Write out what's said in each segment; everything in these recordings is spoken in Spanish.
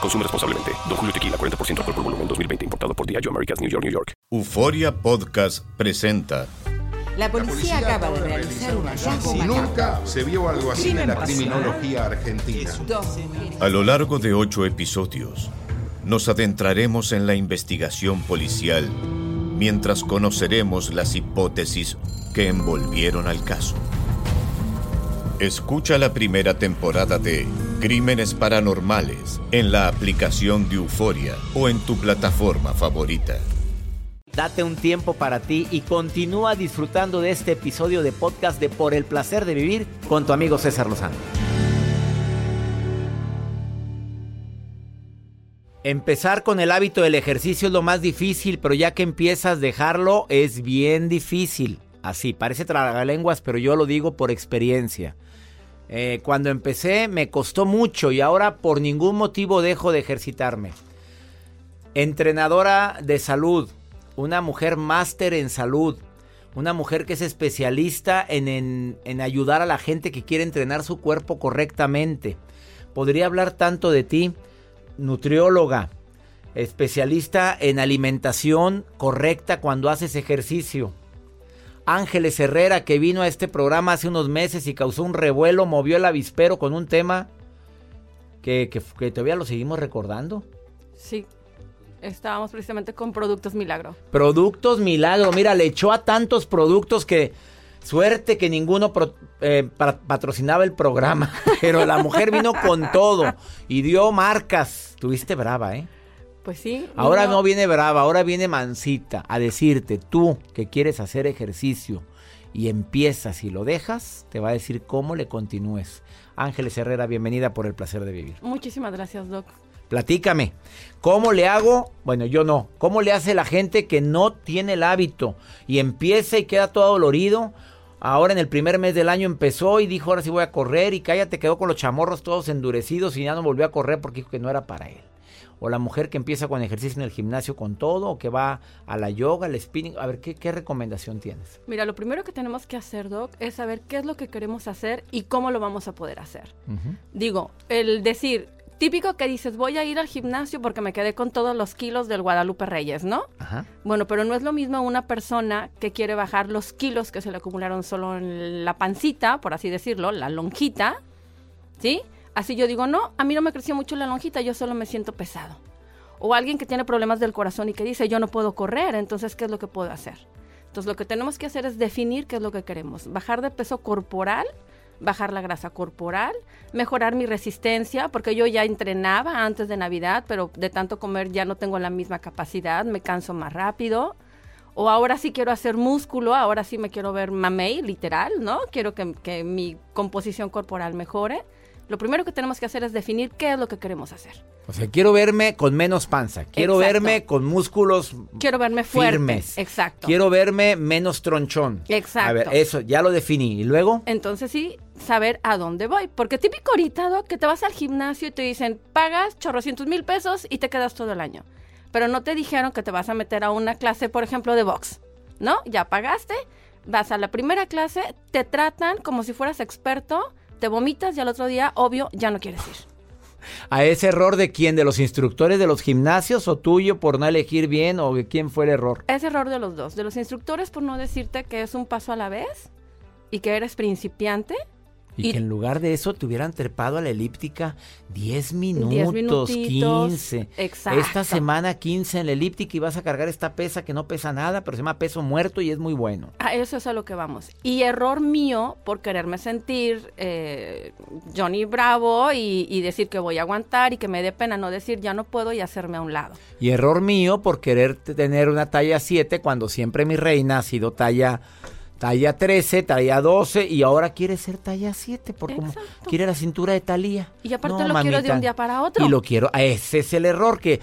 Consume responsablemente. Don Julio Tequila, 40% alcohol por volumen, 2020. Importado por Diageo Americas, New York, New York. Euforia Podcast presenta. La policía acaba de realizar un hallazgo nunca se vio algo así en la criminología argentina. A lo largo de ocho episodios, nos adentraremos en la investigación policial mientras conoceremos las hipótesis que envolvieron al caso. Escucha la primera temporada de Crímenes Paranormales en la aplicación de Euforia o en tu plataforma favorita. Date un tiempo para ti y continúa disfrutando de este episodio de podcast de Por el placer de vivir con tu amigo César Lozano. Empezar con el hábito del ejercicio es lo más difícil, pero ya que empiezas dejarlo es bien difícil. Así, parece tragalenguas, pero yo lo digo por experiencia. Eh, cuando empecé me costó mucho y ahora por ningún motivo dejo de ejercitarme. Entrenadora de salud, una mujer máster en salud, una mujer que es especialista en, en- en ayudar a la gente que quiere entrenar su cuerpo correctamente. Podría hablar tanto de ti, nutrióloga, especialista en alimentación correcta cuando haces ejercicio. Ángeles Herrera, que vino a este programa hace unos meses y causó un revuelo, movió el avispero con un tema que, que- que todavía lo seguimos recordando. Sí. Estábamos precisamente con Productos Milagro. Productos Milagro, mira, le echó a tantos productos que suerte que ninguno pro- eh, pa- patrocinaba el programa, pero la mujer vino con todo y dio marcas. Tuviste brava, ¿eh? Pues sí. Ahora no viene brava, ahora viene mansita a decirte, tú que quieres hacer ejercicio y empiezas y lo dejas, te va a decir cómo le continúes. Ángeles Herrera, bienvenida por el placer de vivir. Muchísimas gracias, Doc. Platícame, ¿cómo le hago? Bueno, yo no. ¿Cómo le hace la gente que no tiene el hábito y empieza y queda todo dolorido? Ahora en el primer mes del año empezó y dijo, ahora sí voy a correr y cállate, quedó con los chamorros todos endurecidos y ya no volvió a correr porque dijo que no era para él. O la mujer que empieza con ejercicio en el gimnasio con todo, o que va a la yoga, al spinning. A ver, ¿qué, qué recomendación tienes? Mira, lo primero que tenemos que hacer, Doc, es saber qué es lo que queremos hacer y cómo lo vamos a poder hacer. Digo, el decir, típico que dices, voy a ir al gimnasio porque me quedé con todos los kilos del Guadalupe Reyes, ¿no? Ajá. Bueno, pero no es lo mismo una persona que quiere bajar los kilos que se le acumularon solo en la pancita, por así decirlo, la lonjita, ¿sí? Así yo digo, no, a mí no me creció mucho la lonjita, yo solo me siento pesado. O alguien que tiene problemas del corazón y que dice, yo no puedo correr, entonces, ¿qué es lo que puedo hacer? Entonces, lo que tenemos que hacer es definir qué es lo que queremos. Bajar de peso corporal, bajar la grasa corporal, mejorar mi resistencia, porque yo ya entrenaba antes de Navidad, pero de tanto comer ya no tengo la misma capacidad, me canso más rápido. O ahora sí quiero hacer músculo, ahora sí me quiero ver mamey, literal, ¿no? Quiero que, que mi composición corporal mejore. Lo primero que tenemos que hacer es definir qué es lo que queremos hacer. O sea, quiero verme con menos panza, quiero Exacto. verme con músculos Quiero verme fuerte. firmes. Exacto. Quiero verme menos tronchón. Exacto. A ver, eso, ya lo definí. ¿Y luego? Entonces sí, saber a dónde voy. Porque típico ahorita, Doc, que te vas al gimnasio y te dicen, pagas chorrocientos mil pesos y te quedas todo el año. Pero no te dijeron que te vas a meter a una clase, por ejemplo, de box. ¿No? Ya pagaste, vas a la primera clase, te tratan como si fueras experto, te vomitas y al otro día, obvio, ya no quieres ir. ¿A ese error de quién? ¿De los instructores de los gimnasios o tuyo por no elegir bien o de quién fue el error? Es error de los dos. De los instructores por no decirte que es un paso a la vez y que eres principiante Y, Y- que en lugar de eso te hubieran trepado a la elíptica 10 minutos, 10 minutitos, 15. exacto. Esta semana 15 en la elíptica y vas a cargar esta pesa que no pesa nada, pero se llama peso muerto y es muy bueno. A eso es a lo que vamos. Y error mío por quererme sentir eh, Johnny Bravo y, y decir que voy a aguantar y que me dé pena no decir ya no puedo y hacerme a un lado. Y error mío por querer tener una talla 7 cuando siempre mi reina ha sido talla talla 13, talla 12 y ahora quiere ser talla 7 por como quiere la cintura de Talía. Y aparte lo quiero de un día para otro. Y lo quiero, ese es el error que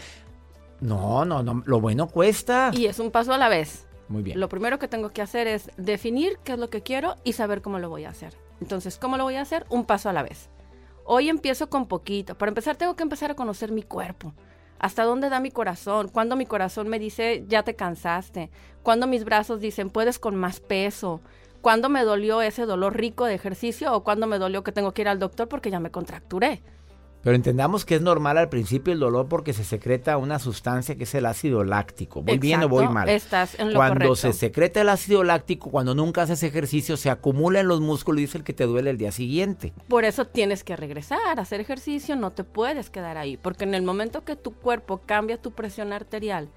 no, no, no, lo bueno cuesta. Y es un paso a la vez. Muy bien. Lo primero que tengo que hacer es definir qué es lo que quiero y saber cómo lo voy a hacer. Entonces, ¿cómo lo voy a hacer? Un paso a la vez. Hoy empiezo con poquito. Para empezar, tengo que empezar a conocer mi cuerpo. ¿Hasta dónde da mi corazón? Cuando mi corazón me dice, ya te cansaste? Cuando mis brazos dicen, puedes con más peso? ¿Cuándo me dolió ese dolor rico de ejercicio o cuándo me dolió que tengo que ir al doctor porque ya me contracturé? Pero entendamos que es normal al principio el dolor porque se secreta una sustancia que es el ácido láctico. ¿Voy bien o voy mal? Estás en lo Cuando correcto. se secreta el ácido láctico, cuando nunca haces ejercicio, se acumula en los músculos y es el que te duele el día siguiente. Por eso tienes que regresar a hacer ejercicio, no te puedes quedar ahí, porque en el momento que tu cuerpo cambia tu presión arterial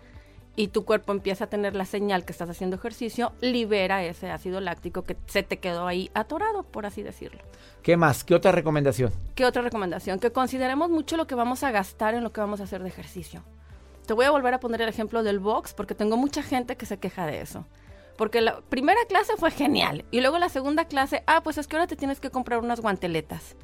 y tu cuerpo empieza a tener la señal que estás haciendo ejercicio, libera ese ácido láctico que se te quedó ahí atorado, por así decirlo. ¿Qué más? ¿Qué otra recomendación? ¿Qué otra recomendación? Que consideremos mucho lo que vamos a gastar en lo que vamos a hacer de ejercicio. Te voy a volver a poner el ejemplo del box porque tengo mucha gente que se queja de eso. Porque la primera clase fue genial y luego la segunda clase, ah, pues es que ahora te tienes que comprar unas guanteletas.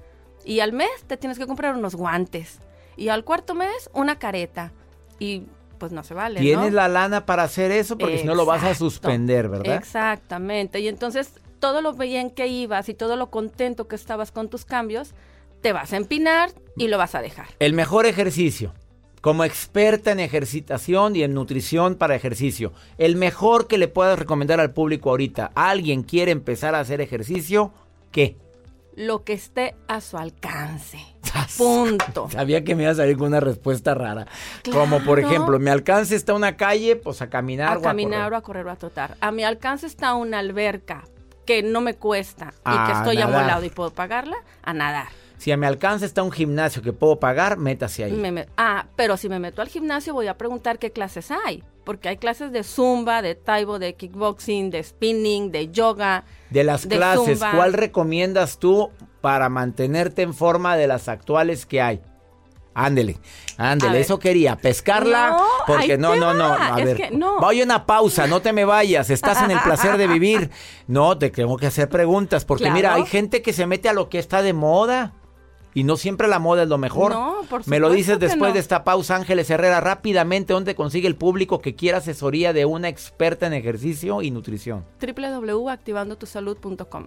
Y al mes te tienes que comprar unos guantes. Y al cuarto mes una careta. Y pues no se vale. Tienes ¿no? la lana para hacer eso porque si no lo vas a suspender, ¿verdad? Exactamente. Y entonces todo lo bien que ibas y todo lo contento que estabas con tus cambios, te vas a empinar y lo vas a dejar. El mejor ejercicio, como experta en ejercitación y en nutrición para ejercicio, el mejor que le puedas recomendar al público ahorita. ¿Alguien quiere empezar a hacer ejercicio? ¿Qué? Lo que esté a su alcance. Punto. Sabía que me iba a salir con una respuesta rara. Como por ejemplo, mi alcance está una calle, pues a caminar A o caminar o a correr o a trotar. A mi alcance está una alberca que no me cuesta y que estoy nadar. amolado y puedo pagarla, a nadar. Si a mi alcance está un gimnasio que puedo pagar, métase ahí. Me ah, pero si me meto al gimnasio voy a preguntar qué clases hay. Porque hay clases de zumba, de taibo, de kickboxing, de spinning, de yoga. De las de clases, zumba. ¿cuál recomiendas tú para mantenerte en forma de las actuales que hay? Ándele, ándele, eso quería, pescarla, No, porque no, no, no, a es ver, que no. voy a una pausa, no te me vayas, estás en el placer de vivir. No, te tengo que hacer preguntas, porque Claro. mira, hay gente que se mete a lo que está de moda. Y no siempre la moda es lo mejor. No, por Me lo dices después no. de esta pausa, Ángeles Herrera, rápidamente, ¿dónde consigue el público que quiera asesoría de una experta en ejercicio y nutrición? www.activandotusalud.com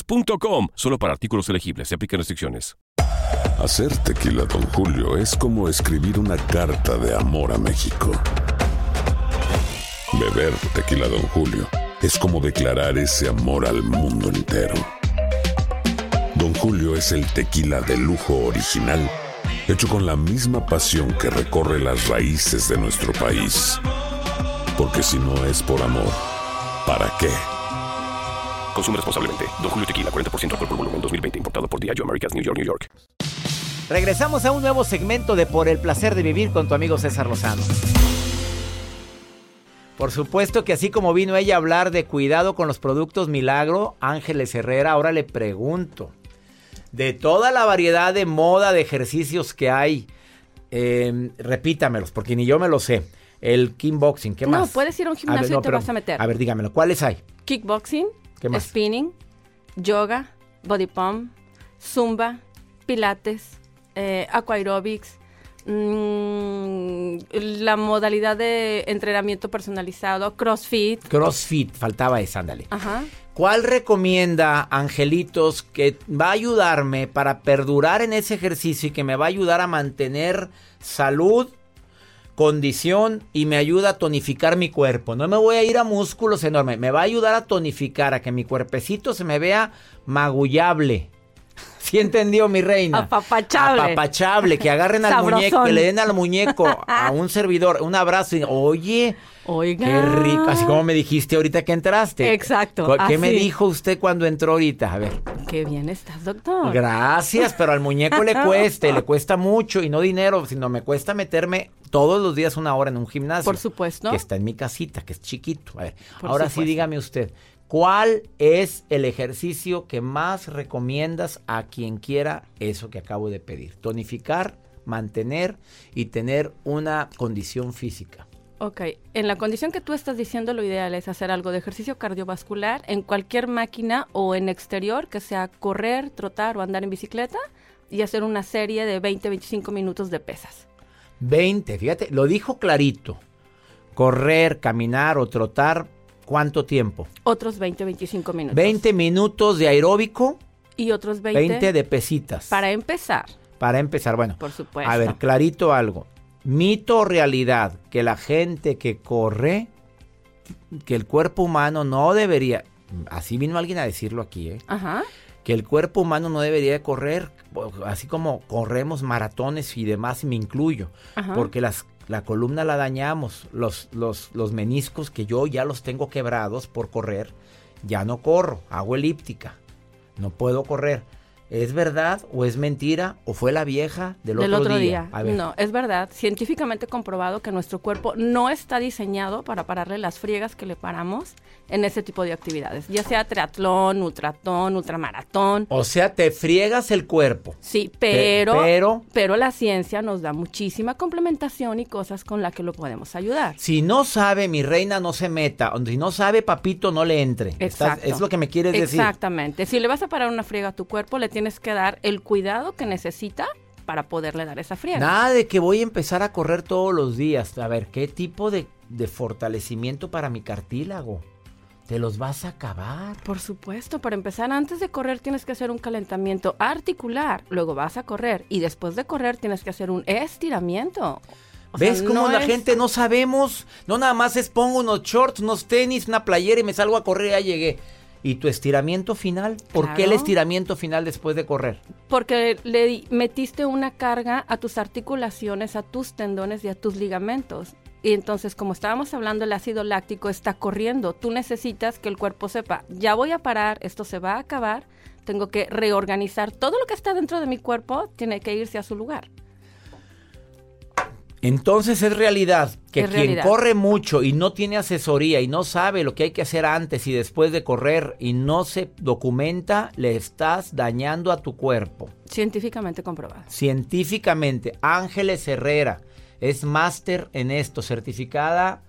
Solo para artículos elegibles. Se aplican restricciones. Hacer tequila, Don Julio, es como escribir una carta de amor a México. Beber tequila, Don Julio, es como declarar ese amor al mundo entero. Don Julio es el tequila de lujo original, hecho con la misma pasión que recorre las raíces de nuestro país. Porque si no es por amor, ¿para qué? Consume responsablemente. Don Julio Tequila, 40% alcohol por volumen, 2020. Importado por Diageo Americas, New York, New York. Regresamos a un nuevo segmento de Por el placer de vivir con tu amigo César Lozano. Por supuesto que así como vino ella a hablar de cuidado con los productos Milagro, Ángeles Herrera, ahora le pregunto, de toda la variedad de moda de ejercicios que hay, eh, repítamelos, porque ni yo me lo sé. El kickboxing, ¿qué No, más? puedes ir a un gimnasio y te vas a meter. A ver, dígamelo, ¿cuáles hay? Kickboxing, ¿Qué más? spinning, yoga, body pump, zumba, pilates, eh, aquaerobics, Mm, la modalidad de entrenamiento personalizado, CrossFit. CrossFit, faltaba esa, ándale. Ajá. ¿Cuál recomienda, Angelitos, que va a ayudarme para perdurar en ese ejercicio y que me va a ayudar a mantener salud, condición y me ayuda a tonificar mi cuerpo? No me voy a ir a músculos enormes, me va a ayudar a tonificar, a que mi cuerpecito se me vea magullable. ¿Sí entendió mi reina? Apapachable. Apapachable, que agarren al Sabrosón. muñeco, que le den al muñeco, a un servidor, un abrazo y, oye, Oiga. Qué rico, así como me dijiste ahorita que entraste. Exacto, ¿Qué me dijo usted cuando entró ahorita? A ver. Qué bien estás, doctor. Gracias, pero al muñeco le cuesta le cuesta mucho y no dinero, sino me cuesta meterme todos los días una hora en un gimnasio. Por supuesto. Que está en mi casita, que es chiquito. A ver, Por ahora sí dígame usted, ¿cuál es el ejercicio que más recomiendas a quien quiera eso que acabo de pedir? Tonificar, mantener y tener una condición física. Ok, en la condición que tú estás diciendo, lo ideal es hacer algo de ejercicio cardiovascular en cualquier máquina o en exterior, que sea correr, trotar o andar en bicicleta, y hacer una serie de 20-25 minutos de pesas. 20, fíjate, lo dijo clarito. Correr, caminar o trotar, ¿cuánto tiempo? Otros 20-25 minutos. 20 minutos de aeróbico, Y otros 20, 20 de pesitas. para empezar, Para empezar, bueno. por supuesto. A ver, clarito algo. Mito o realidad que la gente que corre, que el cuerpo humano no debería, así vino alguien a decirlo aquí, ¿eh? Ajá. Que el cuerpo humano no debería de correr, así como corremos maratones y demás, y me incluyo, Ajá. porque las, la columna la dañamos, los, los, los meniscos que yo ya los tengo quebrados por correr, ya no corro, hago elíptica, no puedo correr. ¿Es verdad o es mentira o fue la vieja del, Del otro, otro día? día. A ver. No, es verdad. Científicamente comprobado que nuestro cuerpo no está diseñado para pararle las friegas que le paramos en ese tipo de actividades. Ya sea triatlón, ultratón, ultramaratón. O sea, te friegas el cuerpo. Sí, pero, pero- pero la ciencia nos da muchísima complementación y cosas con las que lo podemos ayudar. Si no sabe, mi reina no se meta. Si no sabe, papito, no le entre. Estás- Exacto. es lo que me quieres decir. Exactamente. Si le vas a parar una friega a tu cuerpo, le tienes que dar el cuidado que necesita para poderle dar esa friega. Nada de que voy a empezar a correr todos los días. A ver, ¿qué tipo de, de fortalecimiento para mi cartílago? Te los vas a acabar. Por supuesto, para empezar, antes de correr tienes que hacer un calentamiento articular, luego vas a correr y después de correr tienes que hacer un estiramiento. O sea, ¿Ves cómo no la es- gente no sabemos? No nada más es pongo unos shorts, unos tenis, una playera y me salgo a correr y ya llegué. ¿Y tu estiramiento final? ¿Por qué el estiramiento final después de correr? Porque le metiste una carga a tus articulaciones, a tus tendones y a tus ligamentos. Y entonces, como estábamos hablando, el ácido láctico está corriendo. Tú necesitas que el cuerpo sepa, ya voy a parar, esto se va a acabar, tengo que reorganizar. Todo lo que está dentro de mi cuerpo tiene que irse a su lugar. Entonces es realidad que Es quien realidad. corre mucho y no tiene asesoría y no sabe lo que hay que hacer antes y después de correr y no se documenta, le estás dañando a tu cuerpo. Científicamente comprobado. Científicamente, Ángeles Herrera es máster en esto, certificada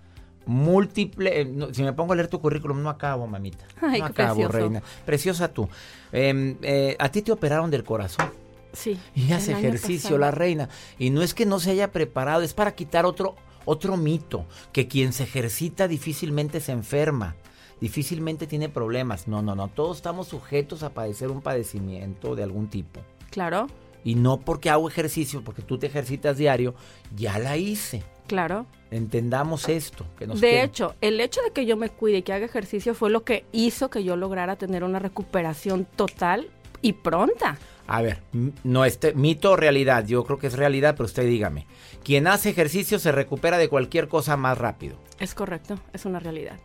múltiple. eh, no, si me pongo a leer tu currículum, no acabo, mamita. Ay, no acabo, precioso. reina. Preciosa tú. Em, eh, a ti te operaron del corazón. Sí. Y hace ejercicio la reina. Y no es que no se haya preparado, es para quitar otro, otro mito, que quien se ejercita difícilmente se enferma, difícilmente tiene problemas. No, no, no, todos estamos sujetos a padecer un padecimiento de algún tipo. Claro, Y no porque hago ejercicio, porque tú te ejercitas diario, ya la hice. claro. Entendamos esto. Que nos De quede. hecho, el hecho de que yo me cuide y que haga ejercicio fue lo que hizo que yo lograra tener una recuperación total y pronta. A ver, no este mito o realidad, yo creo que es realidad, pero usted dígame. Quien hace ejercicio se recupera de cualquier cosa más rápido. Es correcto, es una realidad.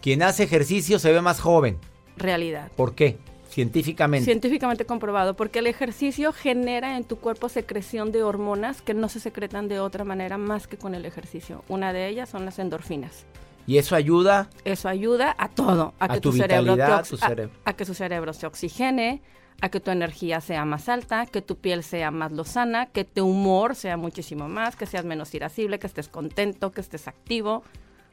Quien hace ejercicio se ve más joven. Realidad. ¿Por qué? Científicamente. Científicamente comprobado, porque el ejercicio genera en tu cuerpo secreción de hormonas que no se secretan de otra manera más que con el ejercicio. Una de ellas son las endorfinas. y eso ayuda Eso ayuda a todo, a, A que tu tu, cerebro vitalidad, tu a- a que su cerebro se oxigene, a que tu energía sea más alta, que tu piel sea más lozana, que tu humor sea muchísimo más, que seas menos irascible, que estés contento, que estés activo,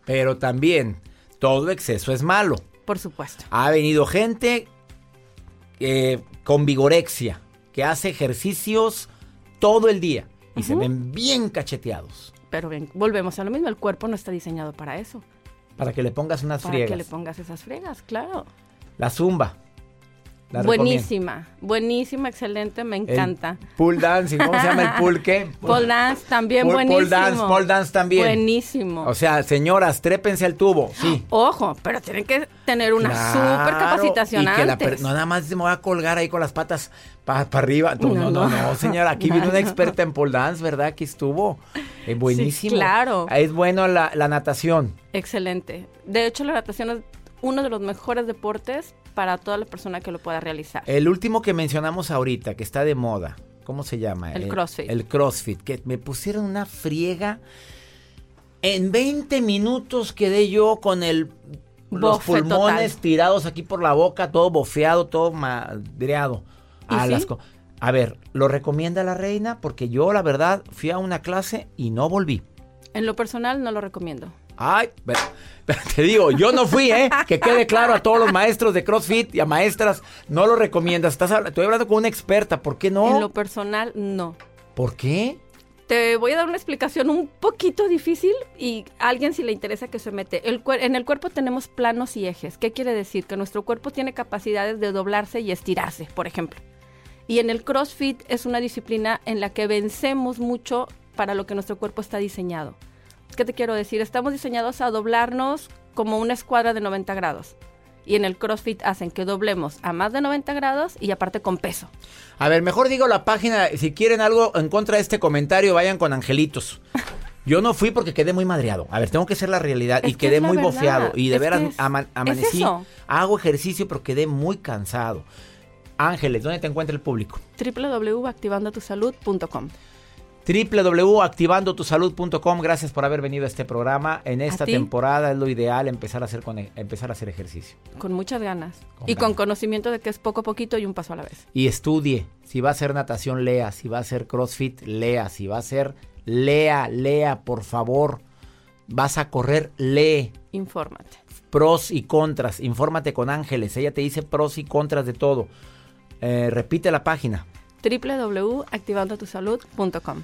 Pero también, todo exceso es malo. por supuesto. Ha venido gente eh, con vigorexia, que hace ejercicios todo el día. y se ven bien cacheteados. Pero ven, volvemos a lo mismo, el cuerpo no está diseñado para eso. Para que le pongas unas Para friegas. que le pongas esas fregas, claro. La zumba. La recomiendo. buenísima, buenísima, excelente, me El encanta. Pool dancing, ¿cómo se llama el pool qué? Pole dance también buenísimo. pole dance, pole dance también. Buenísimo. O sea, señoras, trépense al tubo, sí. Ojo, pero tienen que tener una Claro, súper capacitación y que la per- antes. no nada más se me va a colgar ahí con las patas para arriba. No, no, no, No, no, no. señora. Aquí vino una experta en pole dance, ¿verdad? Aquí estuvo. Eh, buenísimo. claro. Es bueno la, la natación. Excelente. De hecho, la natación es uno de los mejores deportes para toda la persona que lo pueda realizar. El último que mencionamos ahorita, que está de moda, ¿cómo se llama? El CrossFit. El CrossFit, que me pusieron una friega. En 20 minutos quedé yo con el los Bofe pulmones total. tirados aquí por la boca, todo bofeado, todo madreado. ¿Y A, sí? las co- a ver, ¿lo recomienda la reina? Porque yo, la verdad, fui a una clase y no volví. En lo personal no lo recomiendo. Ay, pero- pero te digo, yo no fui, ¿eh? Que quede claro a todos los maestros de CrossFit y a maestras, no lo recomiendas. Estás habla- estoy hablando con una experta, ¿por qué En no? lo personal no. ¿Por qué? Te voy a dar una explicación un poquito difícil y a alguien si le interesa que se mete. El en el cuerpo tenemos planos y ejes. ¿Qué quiere decir? Que nuestro cuerpo tiene capacidades de doblarse y estirarse, por ejemplo. Y en el CrossFit es una disciplina en la que vencemos mucho para lo que nuestro cuerpo está diseñado. ¿Qué te quiero decir? Estamos diseñados a doblarnos como una escuadra de 90 grados. Y en el CrossFit hacen que doblemos a más de 90 grados y aparte con peso. A ver, mejor digo la página, si quieren algo en contra de este comentario, vayan con Angelitos. Yo no fui porque quedé muy madreado. A ver, tengo que ser la realidad. Es y que quedé muy verdad. bofeado. Y de Es veras es- ama- es amanecí. Hago ejercicio, pero quedé muy cansado. Ángeles, ¿dónde te encuentra el público? www.activandotusalud.com www.activandotusalud.com. Gracias por haber venido a este programa. En esta temporada es lo ideal empezar a hacer con e, empezar a hacer ejercicio. Con muchas ganas. Con y ganas. con conocimiento de que es poco a poquito y un paso a la vez. Y estudie. Si va a hacer natación, lea. Si va a hacer CrossFit, lea. Si va a hacer, lea, lea, por favor. Vas a correr, lee. Infórmate. Pros y contras. Infórmate con Ángeles. Ella te dice pros y contras de todo. Eh, repite la página. www.activandotusalud.com